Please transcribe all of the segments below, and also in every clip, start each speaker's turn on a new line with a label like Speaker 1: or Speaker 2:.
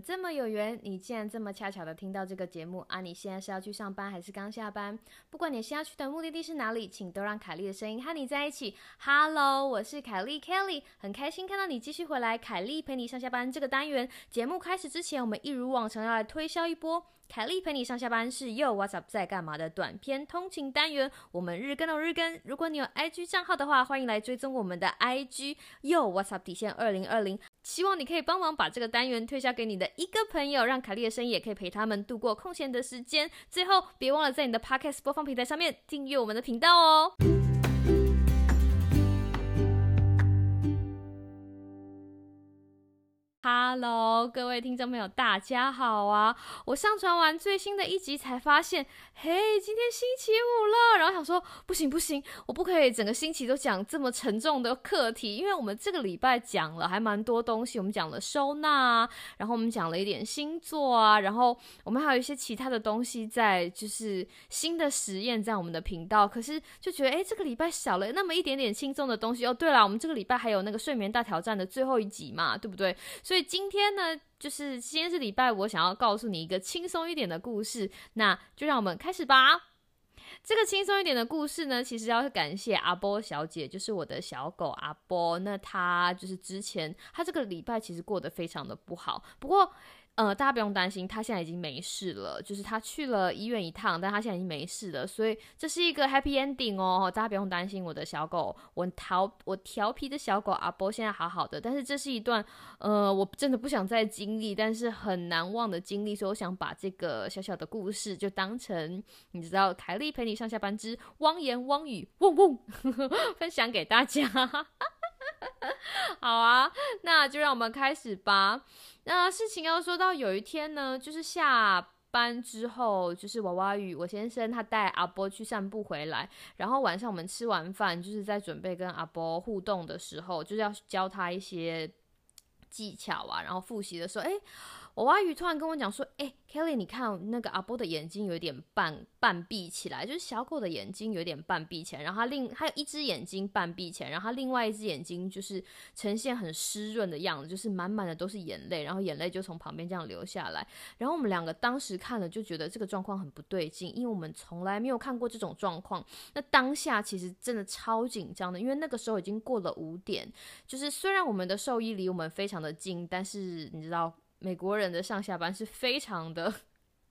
Speaker 1: 这么有缘，你竟然这么恰巧的听到这个节目啊！你现在是要去上班还是刚下班？不管你现在去的目的地是哪里，请都让凯莉的声音和你在一起。Hello，我是凯莉 Kelly，很开心看到你继续回来。凯莉陪你上下班这个单元节目开始之前，我们一如往常要来推销一波。凯莉陪你上下班是又 What's Up 在干嘛的短篇通勤单元，我们日更哦日更。如果你有 IG 账号的话，欢迎来追踪我们的 IG 又 What's Up 底线二零二零。希望你可以帮忙把这个单元推销给你的一个朋友，让凯莉的声音也可以陪他们度过空闲的时间。最后，别忘了在你的 Podcast 播放平台上面订阅我们的频道哦。Hello，各位听众朋友，大家好啊！我上传完最新的一集才发现，嘿，今天星期五了。然后想说，不行不行，我不可以整个星期都讲这么沉重的课题，因为我们这个礼拜讲了还蛮多东西，我们讲了收纳，然后我们讲了一点星座啊，然后我们还有一些其他的东西在，就是新的实验在我们的频道。可是就觉得，哎，这个礼拜少了那么一点点轻松的东西哦。对了，我们这个礼拜还有那个睡眠大挑战的最后一集嘛，对不对？所以今天呢，就是今天是礼拜五，我想要告诉你一个轻松一点的故事，那就让我们开始吧。这个轻松一点的故事呢，其实要感谢阿波小姐，就是我的小狗阿波。那她就是之前，她这个礼拜其实过得非常的不好，不过。呃，大家不用担心，他现在已经没事了。就是他去了医院一趟，但他现在已经没事了，所以这是一个 happy ending 哦。大家不用担心，我的小狗，我调我调皮的小狗阿波现在好好的。但是这是一段呃，我真的不想再经历，但是很难忘的经历，所以我想把这个小小的故事就当成你知道，凯莉陪你上下班之汪言汪语嗡嗡 分享给大家。好啊，那就让我们开始吧。那事情要说到有一天呢，就是下班之后，就是娃娃雨我先生他带阿波去散步回来，然后晚上我们吃完饭，就是在准备跟阿波互动的时候，就是要教他一些技巧啊，然后复习的时候，哎。我阿鱼突然跟我讲说：“哎，Kelly，你看那个阿波的眼睛有点半半闭起来，就是小狗的眼睛有点半闭起来，然后它另还有一只眼睛半闭起来，然后它另外一只眼睛就是呈现很湿润的样子，就是满满的都是眼泪，然后眼泪就从旁边这样流下来。然后我们两个当时看了就觉得这个状况很不对劲，因为我们从来没有看过这种状况。那当下其实真的超紧张的，因为那个时候已经过了五点，就是虽然我们的兽医离我们非常的近，但是你知道。”美国人的上下班是非常的、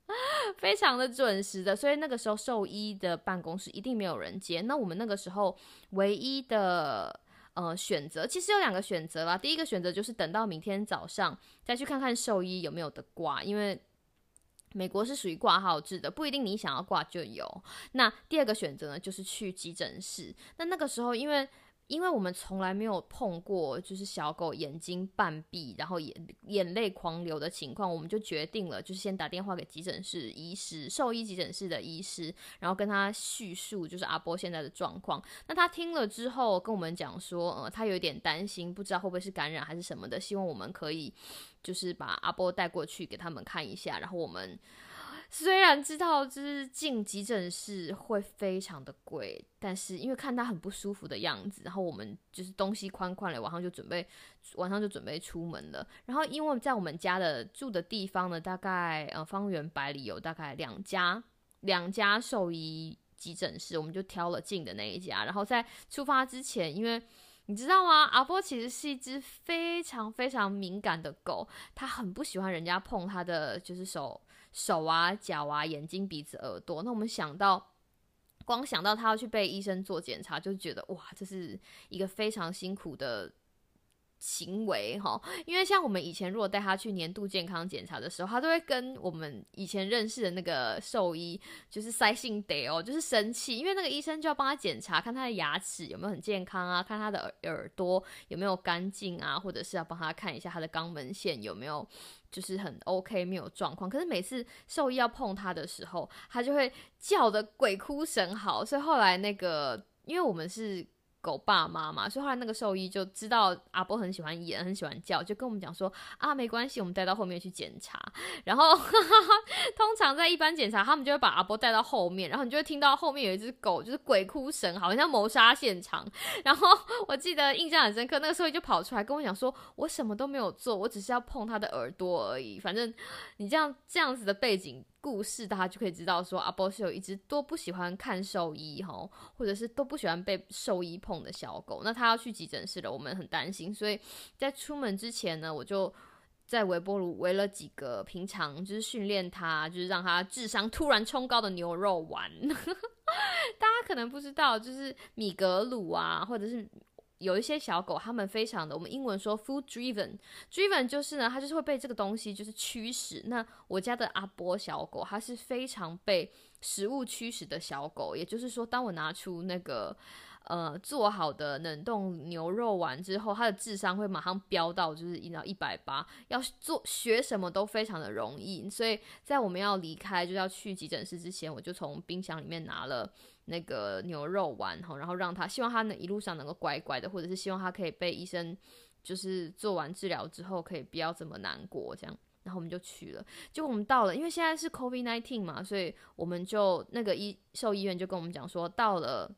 Speaker 1: 非常的准时的，所以那个时候兽医的办公室一定没有人接。那我们那个时候唯一的呃选择，其实有两个选择啦。第一个选择就是等到明天早上再去看看兽医有没有的挂，因为美国是属于挂号制的，不一定你想要挂就有。那第二个选择呢，就是去急诊室。那那个时候因为因为我们从来没有碰过，就是小狗眼睛半闭，然后眼眼泪狂流的情况，我们就决定了，就是先打电话给急诊室医师，兽医急诊室的医师，然后跟他叙述就是阿波现在的状况。那他听了之后跟我们讲说，呃，他有点担心，不知道会不会是感染还是什么的，希望我们可以就是把阿波带过去给他们看一下，然后我们。虽然知道就是进急诊室会非常的贵，但是因为看他很不舒服的样子，然后我们就是东西宽宽了，晚上就准备晚上就准备出门了。然后因为在我们家的住的地方呢，大概呃方圆百里有大概两家两家兽医急诊室，我们就挑了近的那一家。然后在出发之前，因为你知道吗？阿波其实是一只非常非常敏感的狗，它很不喜欢人家碰它的就是手。手啊、脚啊、眼睛、鼻子、耳朵，那我们想到，光想到他要去被医生做检查，就觉得哇，这是一个非常辛苦的行为哈。因为像我们以前如果带他去年度健康检查的时候，他都会跟我们以前认识的那个兽医就是塞性得哦，就是生气，因为那个医生就要帮他检查，看他的牙齿有没有很健康啊，看他的耳耳朵有没有干净啊，或者是要帮他看一下他的肛门腺有没有。就是很 OK，没有状况。可是每次兽医要碰它的时候，它就会叫的鬼哭神嚎。所以后来那个，因为我们是狗爸妈嘛，所以后来那个兽医就知道阿波很喜欢演，很喜欢叫，就跟我们讲说啊，没关系，我们带到后面去检查。然后 通常在一般检查，他们就会把阿波带到后面，然后你就会听到后面有一只狗，就是鬼哭神，好像谋杀现场。然后我记得印象很深刻，那个兽医就跑出来跟我讲说，我什么都没有做，我只是要碰他的耳朵而已。反正你这样这样子的背景。故事，大家就可以知道说，阿波是有一只多不喜欢看兽医哈，或者是都不喜欢被兽医碰的小狗。那他要去急诊室了，我们很担心，所以在出门之前呢，我就在微波炉围了几个平常就是训练它，就是让它智商突然冲高的牛肉丸。大家可能不知道，就是米格鲁啊，或者是。有一些小狗，它们非常的，我们英文说 food driven，driven 就是呢，它就是会被这个东西就是驱使。那我家的阿波小狗，它是非常被食物驱使的小狗，也就是说，当我拿出那个呃做好的冷冻牛肉丸之后，它的智商会马上飙到就是一到一百八，要做学什么都非常的容易。所以在我们要离开就要去急诊室之前，我就从冰箱里面拿了。那个牛肉丸哈，然后让他希望他能一路上能够乖乖的，或者是希望他可以被医生就是做完治疗之后可以不要这么难过这样，然后我们就去了。就我们到了，因为现在是 COVID nineteen 嘛，所以我们就那个医兽医院就跟我们讲说，到了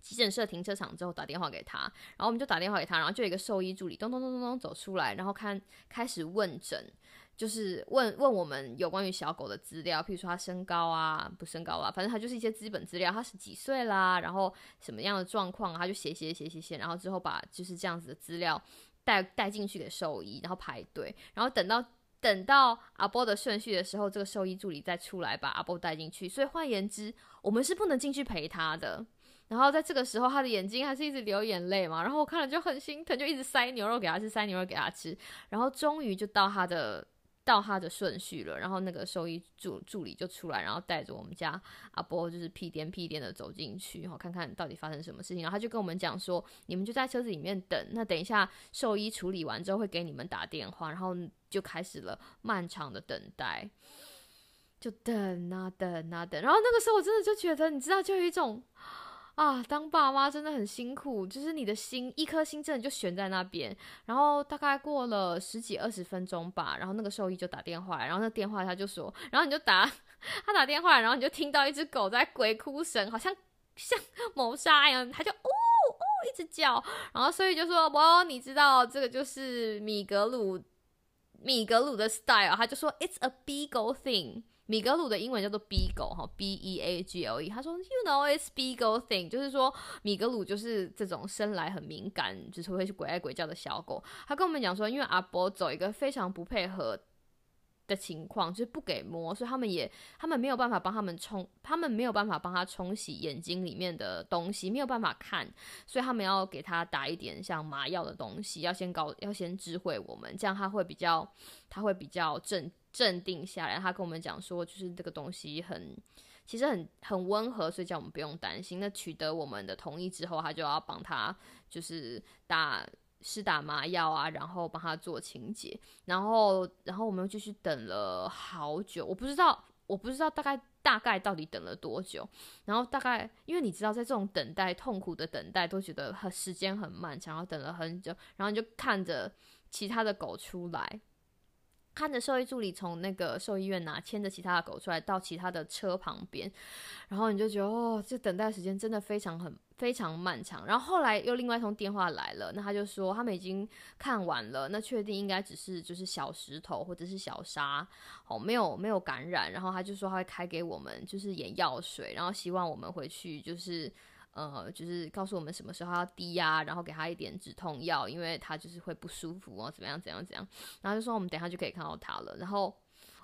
Speaker 1: 急诊室停车场之后打电话给他，然后我们就打电话给他，然后就有一个兽医助理咚咚咚咚咚走出来，然后看开始问诊。就是问问我们有关于小狗的资料，譬如说它身高啊，不身高啊，反正它就是一些基本资料，它是几岁啦，然后什么样的状况，他就写写写写写，然后之后把就是这样子的资料带带进去给兽医，然后排队，然后等到等到阿波的顺序的时候，这个兽医助理再出来把阿波带进去。所以换言之，我们是不能进去陪他的。然后在这个时候，他的眼睛还是一直流眼泪嘛，然后我看了就很心疼，就一直塞牛肉给他吃，塞牛肉给他吃，然后终于就到他的。到他的顺序了，然后那个兽医助助理就出来，然后带着我们家阿波就是屁颠屁颠的走进去，然后看看到底发生什么事情。然后他就跟我们讲说，你们就在车子里面等，那等一下兽医处理完之后会给你们打电话，然后就开始了漫长的等待，就等啊等啊等。然后那个时候我真的就觉得，你知道，就有一种。啊，当爸妈真的很辛苦，就是你的心一颗心真的就悬在那边。然后大概过了十几二十分钟吧，然后那个兽医就打电话来，然后那电话他就说，然后你就打 他打电话，然后你就听到一只狗在鬼哭神，好像像 谋杀一样，他就呜呜一直叫。然后所以就说，哇，你知道这个就是米格鲁米格鲁的 style，他就说，It's a beagle thing。米格鲁的英文叫做 Beagle 哈，B E A G L E。他说，You know it's Beagle thing，就是说米格鲁就是这种生来很敏感，就是会去鬼爱鬼叫的小狗。他跟我们讲说，因为阿伯走一个非常不配合的情况，就是不给摸，所以他们也他们没有办法帮他们冲，他们没有办法帮他冲洗眼睛里面的东西，没有办法看，所以他们要给他打一点像麻药的东西，要先告，要先知会我们，这样他会比较，他会比较正。镇定下来，他跟我们讲说，就是这个东西很，其实很很温和，所以叫我们不用担心。那取得我们的同意之后，他就要帮他就是打施打麻药啊，然后帮他做清洁，然后然后我们又继续等了好久，我不知道我不知道大概大概到底等了多久，然后大概因为你知道，在这种等待痛苦的等待，都觉得很时间很漫长，然后等了很久，然后就看着其他的狗出来。看着兽医助理从那个兽医院拿牵着其他的狗出来到其他的车旁边，然后你就觉得哦，这等待时间真的非常很非常漫长。然后后来又另外一通电话来了，那他就说他们已经看完了，那确定应该只是就是小石头或者是小沙，哦，没有没有感染。然后他就说他会开给我们就是眼药水，然后希望我们回去就是。呃，就是告诉我们什么时候要低压，然后给他一点止痛药，因为他就是会不舒服哦，怎么样怎样怎样，然后就说我们等下就可以看到他了，然后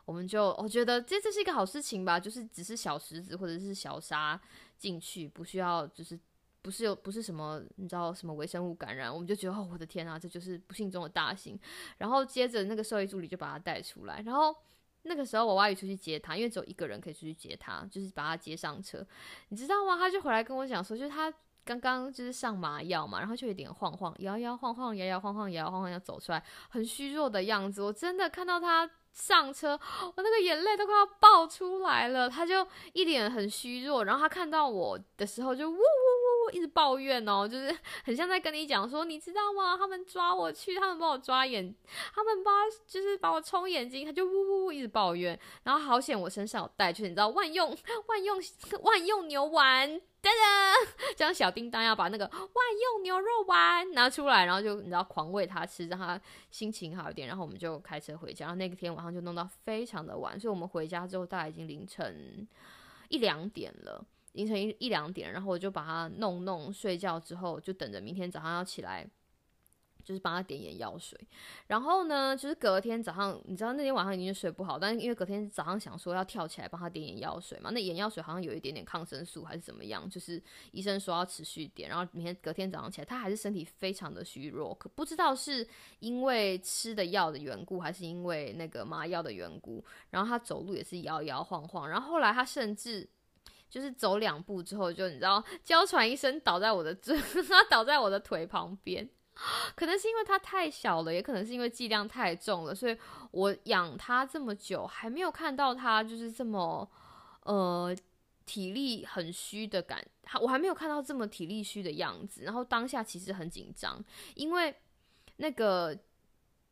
Speaker 1: 我们就我觉得这这是一个好事情吧，就是只是小石子或者是小沙进去，不需要就是不是有不是什么你知道什么微生物感染，我们就觉得哦我的天啊，这就是不幸中的大幸，然后接着那个兽医助理就把他带出来，然后。那个时候我外姨出去接他，因为只有一个人可以出去接他，就是把他接上车，你知道吗？他就回来跟我讲说，就是他刚刚就是上麻药嘛，然后就有点晃晃，摇摇晃晃，摇摇晃晃，摇摇晃晃要走出来，很虚弱的样子。我真的看到他上车，我那个眼泪都快要爆出来了。他就一脸很虚弱，然后他看到我的时候就呜呜呜一直抱怨哦，就是 很像在跟你讲说，你知道吗？他们抓我去，他们帮我抓眼，他们把就是把我冲眼睛，他就呜呜呜一直抱怨。然后好险我身上有带，就是你知道万用万用万用牛丸，噔噔，这样小叮当要把那个万用牛肉丸拿出来，然后就你知道狂喂他吃，让他心情好一点。然后我们就开车回家，然后那个天晚上就弄到非常的晚，所以我们回家之后大概已经凌晨一两点了。凌晨一一两点，然后我就把它弄弄睡觉之后，就等着明天早上要起来，就是帮他点眼药水。然后呢，就是隔天早上，你知道那天晚上已经睡不好，但是因为隔天早上想说要跳起来帮他点眼药水嘛，那眼药水好像有一点点抗生素还是怎么样，就是医生说要持续点。然后明天隔天早上起来，他还是身体非常的虚弱，可不知道是因为吃的药的缘故，还是因为那个麻药的缘故。然后他走路也是摇摇晃晃，然后后来他甚至。就是走两步之后，就你知道，娇喘一声倒在我的，他倒在我的腿旁边。可能是因为它太小了，也可能是因为剂量太重了，所以我养它这么久，还没有看到它就是这么呃体力很虚的感，我还没有看到这么体力虚的样子。然后当下其实很紧张，因为那个。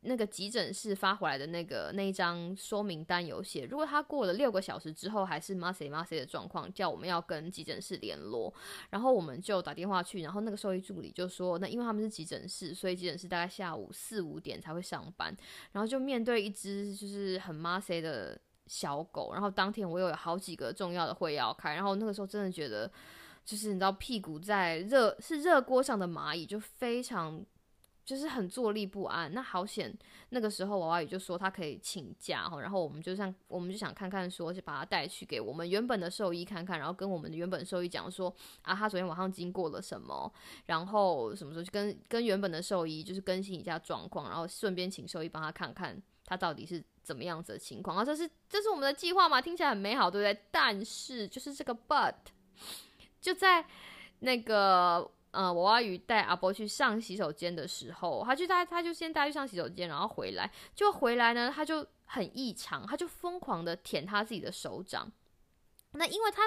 Speaker 1: 那个急诊室发回来的那个那一张说明单有写，如果他过了六个小时之后还是 musy musy 的状况，叫我们要跟急诊室联络。然后我们就打电话去，然后那个兽医助理就说，那因为他们是急诊室，所以急诊室大概下午四五点才会上班。然后就面对一只就是很 musy 的小狗，然后当天我又有好几个重要的会要开，然后那个时候真的觉得，就是你知道屁股在热是热锅上的蚂蚁，就非常。就是很坐立不安，那好险。那个时候娃娃鱼就说他可以请假，然后我们就像我们就想看看，说就把他带去给我们原本的兽医看看，然后跟我们的原本兽医讲说啊，他昨天晚上经过了什么，然后什么时候就跟跟原本的兽医就是更新一下状况，然后顺便请兽医帮他看看他到底是怎么样子的情况啊。这是这是我们的计划嘛？听起来很美好，对不对？但是就是这个 but 就在那个。呃，娃娃鱼带阿波去上洗手间的时候，他就带他就先带去上洗手间，然后回来就回来呢，他就很异常，他就疯狂的舔他自己的手掌。那因为他，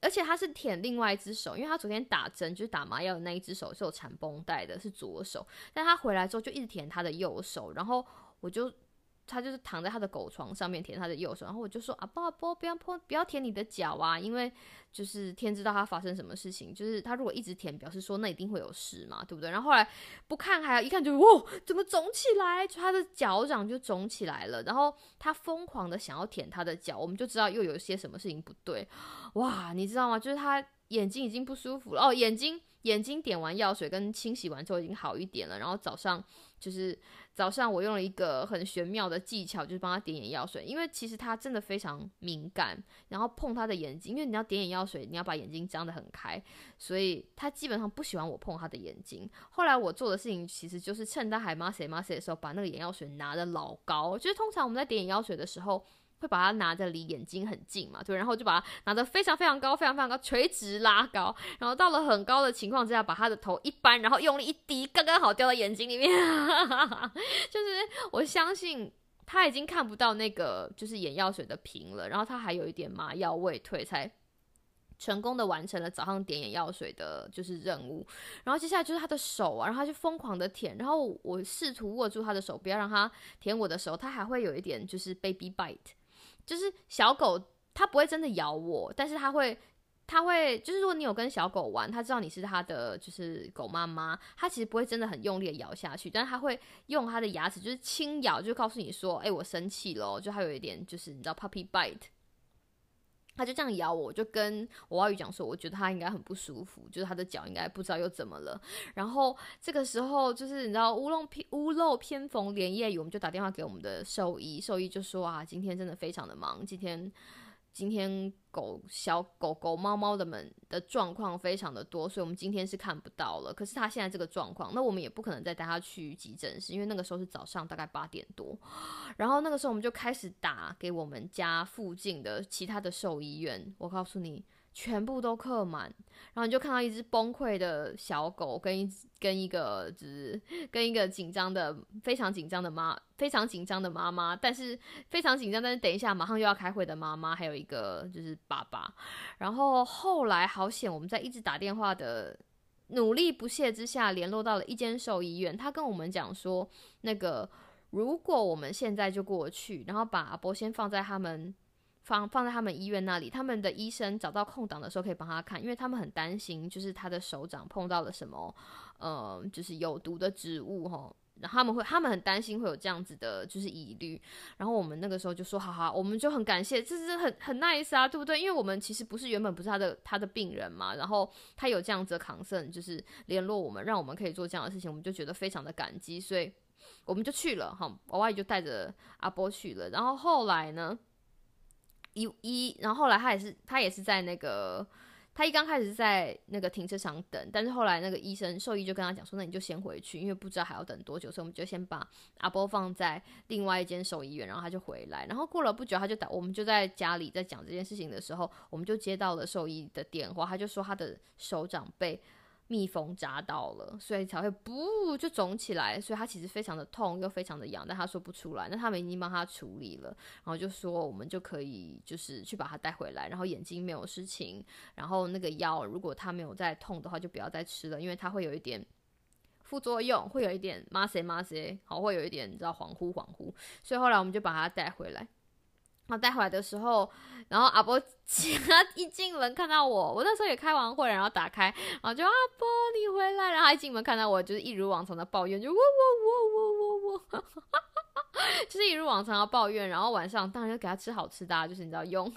Speaker 1: 而且他是舔另外一只手，因为他昨天打针就是打麻药的那一只手是有缠绷带的，是左手，但他回来之后就一直舔他的右手，然后我就。他就是躺在他的狗床上面舔他的右手，然后我就说啊，波啊波，不要碰，不要舔你的脚啊，因为就是天知道他发生什么事情，就是他如果一直舔，表示说那一定会有事嘛，对不对？然后后来不看，还要一看，就哇，怎么肿起来？就他的脚掌就肿起来了，然后他疯狂的想要舔他的脚，我们就知道又有些什么事情不对，哇，你知道吗？就是他眼睛已经不舒服了哦，眼睛眼睛点完药水跟清洗完之后已经好一点了，然后早上就是。早上我用了一个很玄妙的技巧，就是帮他点眼药水，因为其实他真的非常敏感，然后碰他的眼睛，因为你要点眼药水，你要把眼睛张得很开，所以他基本上不喜欢我碰他的眼睛。后来我做的事情其实就是趁他还骂谁骂谁的时候，把那个眼药水拿的老高，就是通常我们在点眼药水的时候。会把它拿着离眼睛很近嘛，对，然后就把它拿得非常非常高，非常非常高，垂直拉高，然后到了很高的情况之下，把他的头一扳，然后用力一滴，刚刚好掉到眼睛里面。就是我相信他已经看不到那个就是眼药水的瓶了，然后他还有一点麻药未退，才成功的完成了早上点眼药水的就是任务。然后接下来就是他的手啊，然后他就疯狂的舔，然后我试图握住他的手，不要让他舔我的手，他还会有一点就是 baby bite。就是小狗，它不会真的咬我，但是它会，它会，就是如果你有跟小狗玩，它知道你是它的，就是狗妈妈，它其实不会真的很用力的咬下去，但是它会用它的牙齿，就是轻咬，就告诉你说，哎，我生气了，就还有一点，就是你知道 puppy bite。他就这样咬我，我就跟我外语讲说，我觉得他应该很不舒服，就是他的脚应该不知道又怎么了。然后这个时候，就是你知道屋漏偏屋漏偏逢连夜雨，我们就打电话给我们的兽医，兽医就说啊，今天真的非常的忙，今天。今天狗小狗狗猫猫的们的状况非常的多，所以我们今天是看不到了。可是他现在这个状况，那我们也不可能再带他去急诊室，因为那个时候是早上大概八点多。然后那个时候我们就开始打给我们家附近的其他的兽医院。我告诉你。全部都刻满，然后你就看到一只崩溃的小狗跟一跟一个就是跟一个紧张的非常紧张的妈非常紧张的妈妈，但是非常紧张，但是等一下马上又要开会的妈妈，还有一个就是爸爸。然后后来好险，我们在一直打电话的努力不懈之下，联络到了一间兽医院，他跟我们讲说，那个如果我们现在就过去，然后把阿波先放在他们。放放在他们医院那里，他们的医生找到空档的时候可以帮他看，因为他们很担心，就是他的手掌碰到了什么，呃，就是有毒的植物哈，然后他们会，他们很担心会有这样子的，就是疑虑。然后我们那个时候就说，好好，我们就很感谢，这是很很 nice 啊，对不对？因为我们其实不是原本不是他的他的病人嘛，然后他有这样子的 concern，就是联络我们，让我们可以做这样的事情，我们就觉得非常的感激，所以我们就去了哈，我阿姨就带着阿波去了，然后后来呢？一一，然后后来他也是，他也是在那个，他一刚开始在那个停车场等，但是后来那个医生兽医就跟他讲说，那你就先回去，因为不知道还要等多久，所以我们就先把阿波放在另外一间兽医院，然后他就回来，然后过了不久，他就打，我们就在家里在讲这件事情的时候，我们就接到了兽医的电话，他就说他的手掌被。蜜蜂扎到了，所以才会不就肿起来，所以他其实非常的痛又非常的痒，但他说不出来。那他们已经帮他处理了，然后就说我们就可以就是去把他带回来，然后眼睛没有事情，然后那个药如果他没有再痛的话，就不要再吃了，因为它会有一点副作用，会有一点麻塞麻塞，好会有一点你知道恍惚恍惚，所以后来我们就把他带回来。然后带回来的时候，然后阿波 他一进门看到我，我那时候也开完会，然后打开，然后就阿波你回来，然后一进门看到我，就是一如往常的抱怨，就喔喔喔喔喔。就是一如往常要抱怨，然后晚上当然要给他吃好吃的，就是你知道用。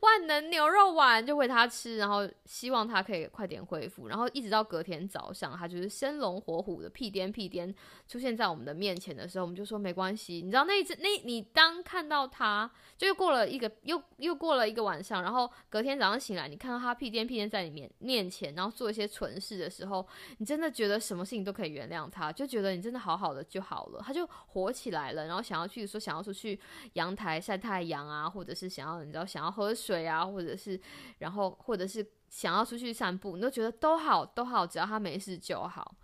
Speaker 1: 万能牛肉丸就喂他吃，然后希望他可以快点恢复，然后一直到隔天早上，他就是生龙活虎的屁颠屁颠出现在我们的面前的时候，我们就说没关系，你知道那一次那你当看到他，就又过了一个又又过了一个晚上，然后隔天早上醒来，你看到他屁颠屁颠在你面面前，然后做一些蠢事的时候，你真的觉得什么事情都可以原谅他，就觉得你真的好好的就好了，他就活起来了，然后。想要去说想要出去阳台晒太阳啊，或者是想要你知道想要喝水啊，或者是然后或者是想要出去散步，你都觉得都好都好，只要他没事就好。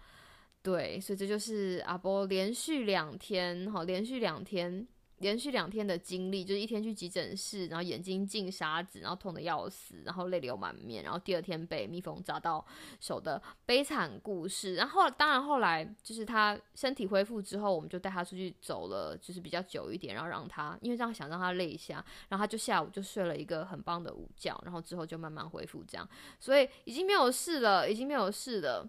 Speaker 1: 对，所以这就是阿波连续两天哈，连续两天。连续两天的经历，就是一天去急诊室，然后眼睛进沙子，然后痛的要死，然后泪流满面，然后第二天被蜜蜂扎到手的悲惨故事。然后当然后来就是他身体恢复之后，我们就带他出去走了，就是比较久一点，然后让他因为这样想让他累一下，然后他就下午就睡了一个很棒的午觉，然后之后就慢慢恢复这样，所以已经没有事了，已经没有事了。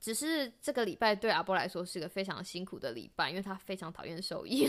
Speaker 1: 只是这个礼拜对阿波来说是个非常辛苦的礼拜，因为他非常讨厌兽医。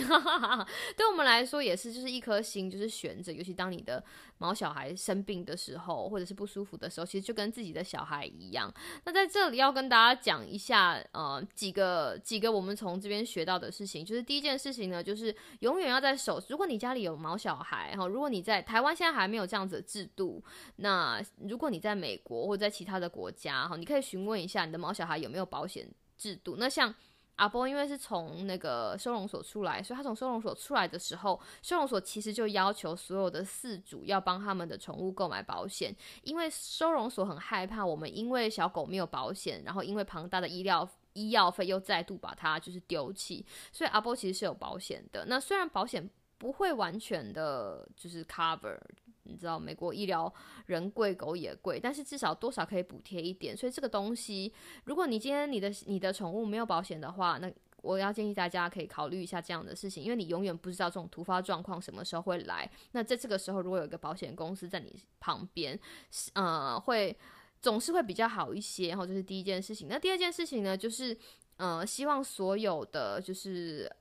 Speaker 1: 对我们来说也是，就是一颗心就是悬着。尤其当你的毛小孩生病的时候，或者是不舒服的时候，其实就跟自己的小孩一样。那在这里要跟大家讲一下，呃，几个几个我们从这边学到的事情，就是第一件事情呢，就是永远要在手。如果你家里有毛小孩，哈，如果你在台湾现在还没有这样子的制度，那如果你在美国或者在其他的国家，哈，你可以询问一下你的毛小孩。有没有保险制度？那像阿波，因为是从那个收容所出来，所以他从收容所出来的时候，收容所其实就要求所有的饲主要帮他们的宠物购买保险，因为收容所很害怕我们因为小狗没有保险，然后因为庞大的医疗医药费又再度把它就是丢弃，所以阿波其实是有保险的。那虽然保险不会完全的就是 cover。你知道美国医疗人贵狗也贵，但是至少多少可以补贴一点。所以这个东西，如果你今天你的你的宠物没有保险的话，那我要建议大家可以考虑一下这样的事情，因为你永远不知道这种突发状况什么时候会来。那在这个时候，如果有一个保险公司在你旁边，呃，会总是会比较好一些。然后这是第一件事情。那第二件事情呢，就是呃，希望所有的就是。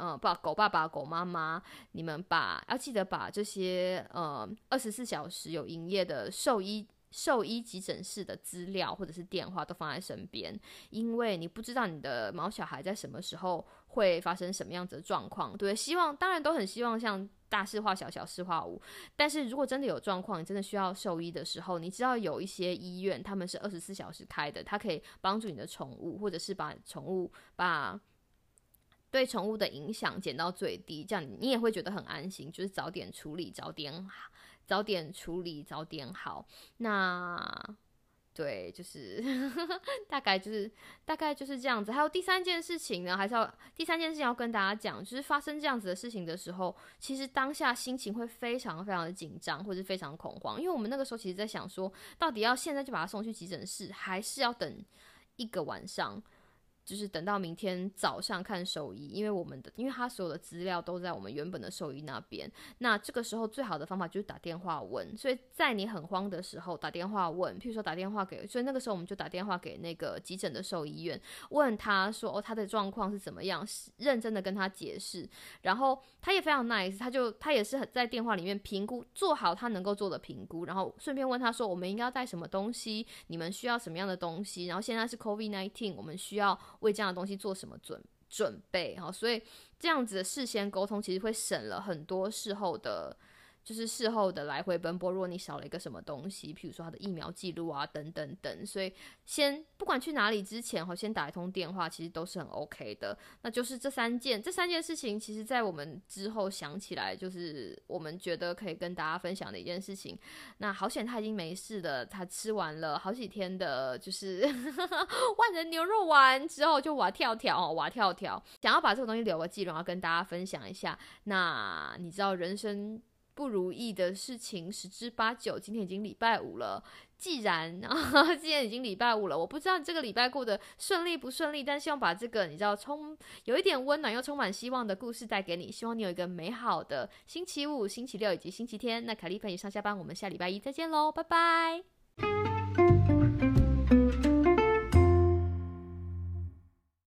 Speaker 1: 嗯，把狗爸爸、狗妈妈，你们把要记得把这些呃二十四小时有营业的兽医、兽医急诊室的资料或者是电话都放在身边，因为你不知道你的毛小孩在什么时候会发生什么样子的状况。对，希望当然都很希望像大事化小、小事化无，但是如果真的有状况，你真的需要兽医的时候，你知道有一些医院他们是二十四小时开的，它可以帮助你的宠物，或者是把宠物把。对宠物的影响减到最低，这样你也会觉得很安心，就是早点处理，早点好早点处理，早点好。那。对，就是 大概就是大概就是这样子。还有第三件事情呢，还是要第三件事情要跟大家讲，就是发生这样子的事情的时候，其实当下心情会非常非常的紧张，或者非常恐慌，因为我们那个时候其实在想说，到底要现在就把它送去急诊室，还是要等一个晚上。就是等到明天早上看兽医，因为我们的，因为他所有的资料都在我们原本的兽医那边。那这个时候最好的方法就是打电话问。所以在你很慌的时候打电话问，譬如说打电话给，所以那个时候我们就打电话给那个急诊的兽医院，问他说哦他的状况是怎么样，认真的跟他解释。然后他也非常 nice，他就他也是很在电话里面评估做好他能够做的评估，然后顺便问他说我们应该要带什么东西，你们需要什么样的东西，然后现在是 COVID nineteen，我们需要。为这样的东西做什么准准备？哈，所以这样子的事先沟通，其实会省了很多事后的。就是事后的来回奔波，如果你少了一个什么东西，譬如说他的疫苗记录啊，等等等，所以先不管去哪里之前，哈，先打一通电话，其实都是很 OK 的。那就是这三件，这三件事情，其实在我们之后想起来，就是我们觉得可以跟大家分享的一件事情。那好险他已经没事了，他吃完了好几天的，就是 万人牛肉丸之后就哇跳跳哦，哇跳跳，想要把这个东西留个记录，要跟大家分享一下。那你知道人生？不如意的事情十之八九。今天已经礼拜五了，既然 啊，既然已经礼拜五了，我不知道你这个礼拜过得顺利不顺利，但希望把这个你知道充有一点温暖又充满希望的故事带给你。希望你有一个美好的星期五、星期六以及星期天。那凯丽陪你上下班，我们下礼拜一再见喽，拜拜。